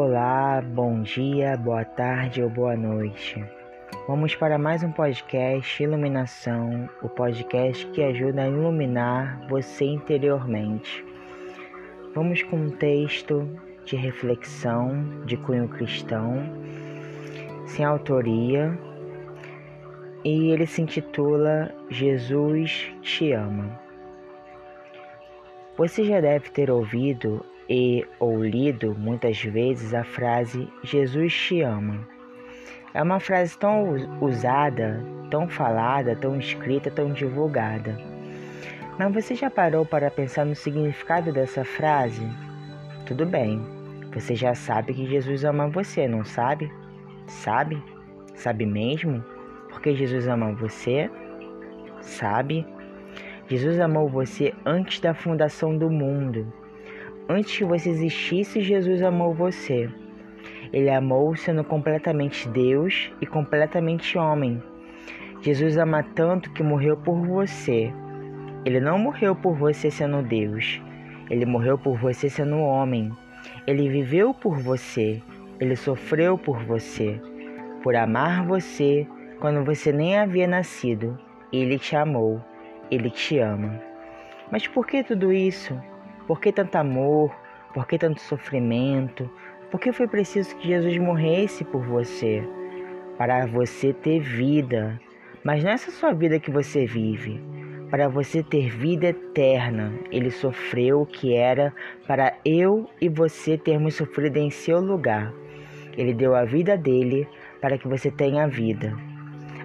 Olá, bom dia, boa tarde ou boa noite. Vamos para mais um podcast Iluminação, o podcast que ajuda a iluminar você interiormente. Vamos com um texto de reflexão de cunho cristão, sem autoria, e ele se intitula Jesus te ama. Você já deve ter ouvido e ou lido muitas vezes a frase Jesus te ama. É uma frase tão usada, tão falada, tão escrita, tão divulgada. Mas você já parou para pensar no significado dessa frase? Tudo bem, você já sabe que Jesus ama você, não sabe? Sabe? Sabe mesmo? Porque Jesus ama você? Sabe? Jesus amou você antes da fundação do mundo. Antes que você existisse, Jesus amou você. Ele amou sendo completamente Deus e completamente homem. Jesus ama tanto que morreu por você. Ele não morreu por você sendo Deus. Ele morreu por você sendo homem. Ele viveu por você. Ele sofreu por você. Por amar você quando você nem havia nascido. Ele te amou. Ele te ama. Mas por que tudo isso? Por que tanto amor? Por que tanto sofrimento? Por que foi preciso que Jesus morresse por você? Para você ter vida. Mas não é essa sua vida que você vive. Para você ter vida eterna, ele sofreu o que era para eu e você termos sofrido em seu lugar. Ele deu a vida dele para que você tenha vida.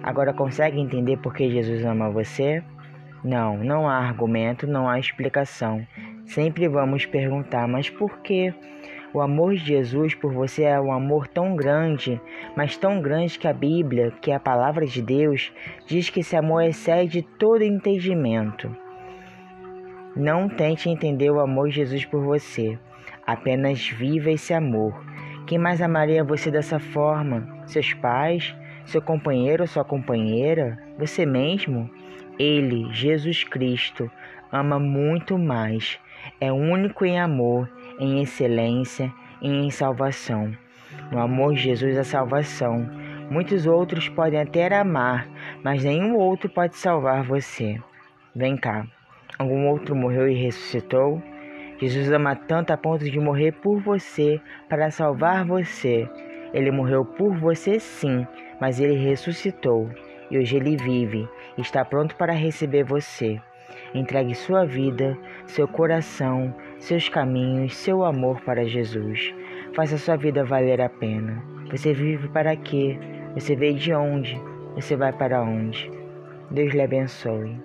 Agora consegue entender por que Jesus ama você? Não, não há argumento, não há explicação. Sempre vamos perguntar, mas por quê? O amor de Jesus por você é um amor tão grande, mas tão grande que a Bíblia, que é a palavra de Deus, diz que esse amor excede todo entendimento. Não tente entender o amor de Jesus por você, apenas viva esse amor. Quem mais amaria você dessa forma? Seus pais? Seu companheiro ou sua companheira? Você mesmo? Ele, Jesus Cristo, ama muito mais. É único em amor, em excelência e em salvação. No amor de Jesus, a salvação. Muitos outros podem até amar, mas nenhum outro pode salvar você. Vem cá. Algum outro morreu e ressuscitou? Jesus ama tanto a ponto de morrer por você, para salvar você. Ele morreu por você, sim, mas ele ressuscitou e hoje ele vive está pronto para receber você. Entregue sua vida, seu coração, seus caminhos, seu amor para Jesus. Faça sua vida valer a pena. Você vive para quê? Você veio de onde? Você vai para onde? Deus lhe abençoe.